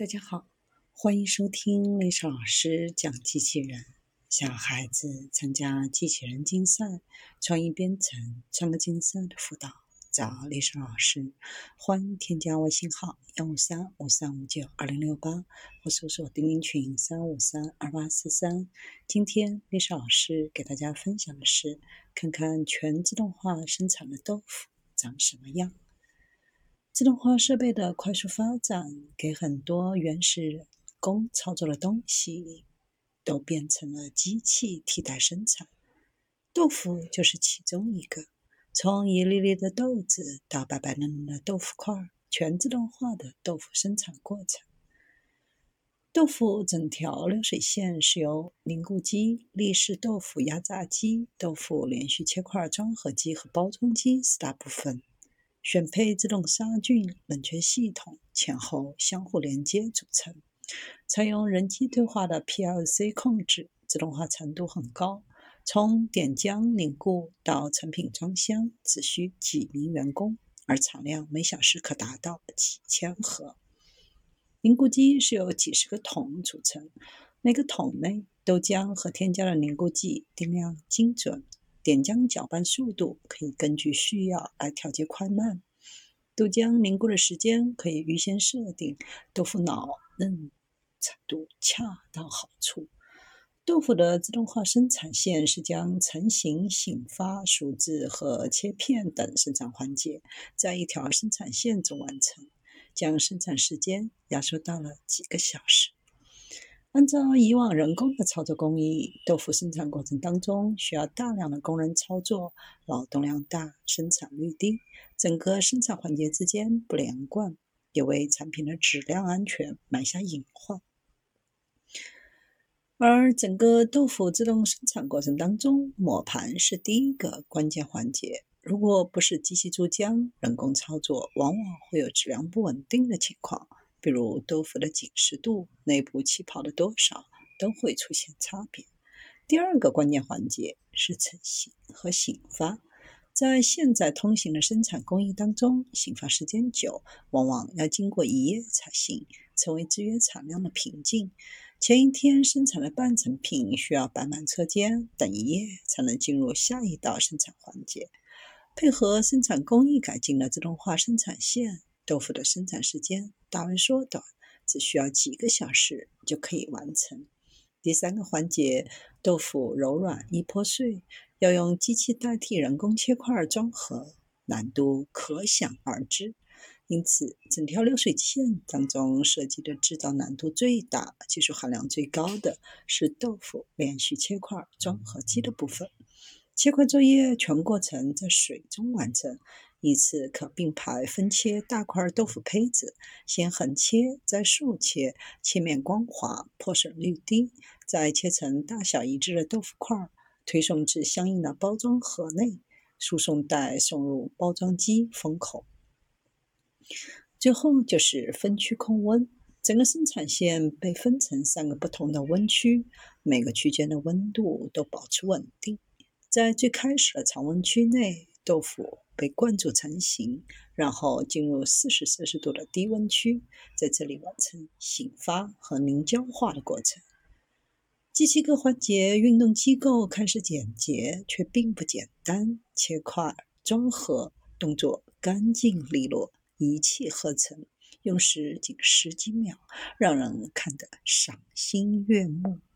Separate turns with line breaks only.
大家好，欢迎收听历史老师讲机器人。小孩子参加机器人竞赛、创意编程、创客竞赛的辅导，找历史老师。欢迎添加微信号幺五三五三五九二零六八，或搜索钉钉群三五三二八四三。今天历史老师给大家分享的是，看看全自动化生产的豆腐长什么样。自动化设备的快速发展，给很多原始人工操作的东西都变成了机器替代生产。豆腐就是其中一个。从一粒粒的豆子到白白嫩嫩的豆腐块，全自动化的豆腐生产过程。豆腐整条流水线是由凝固机、立式豆腐压榨机、豆腐连续切块装盒机和包装机四大部分。选配自动杀菌冷却系统前后相互连接组成，采用人机对话的 PLC 控制，自动化程度很高。从点浆凝固到成品装箱只需几名员工，而产量每小时可达到几千盒。凝固机是由几十个桶组成，每个桶内豆浆和添加的凝固剂定量精准。点浆搅拌速度可以根据需要来调节快慢，豆浆凝固的时间可以预先设定，豆腐脑嫩程度恰到好处。豆腐的自动化生产线是将成型、醒发、熟制和切片等生产环节在一条生产线中完成，将生产时间压缩到了几个小时。按照以往人工的操作工艺，豆腐生产过程当中需要大量的工人操作，劳动量大，生产率低，整个生产环节之间不连贯，也为产品的质量安全埋下隐患。而整个豆腐自动生产过程当中，磨盘是第一个关键环节，如果不是机器注浆，人工操作往往会有质量不稳定的情况。比如豆腐的紧实度、内部气泡的多少都会出现差别。第二个关键环节是成型和醒发，在现在通行的生产工艺当中，醒发时间久，往往要经过一夜才行，成为制约产量的瓶颈。前一天生产的半成品需要摆满车间，等一夜才能进入下一道生产环节。配合生产工艺改进的自动化生产线。豆腐的生产时间大为缩短，只需要几个小时就可以完成。第三个环节，豆腐柔软易破碎，要用机器代替人工切块装盒，难度可想而知。因此，整条流水线当中设计的制造难度最大、技术含量最高的是豆腐连续切块装盒机的部分。切块作业全过程在水中完成。一次可并排分切大块豆腐胚子，先横切，再竖切，切面光滑，破损率低，再切成大小一致的豆腐块，推送至相应的包装盒内，输送带送入包装机封口。最后就是分区控温，整个生产线被分成三个不同的温区，每个区间的温度都保持稳定。在最开始的常温区内，豆腐。被灌注成型，然后进入四十摄氏度的低温区，在这里完成醒发和凝胶化的过程。机器各环节运动机构看似简洁，却并不简单。切块、装盒动作干净利落，一气呵成，用时仅十几秒，让人看得赏心悦目。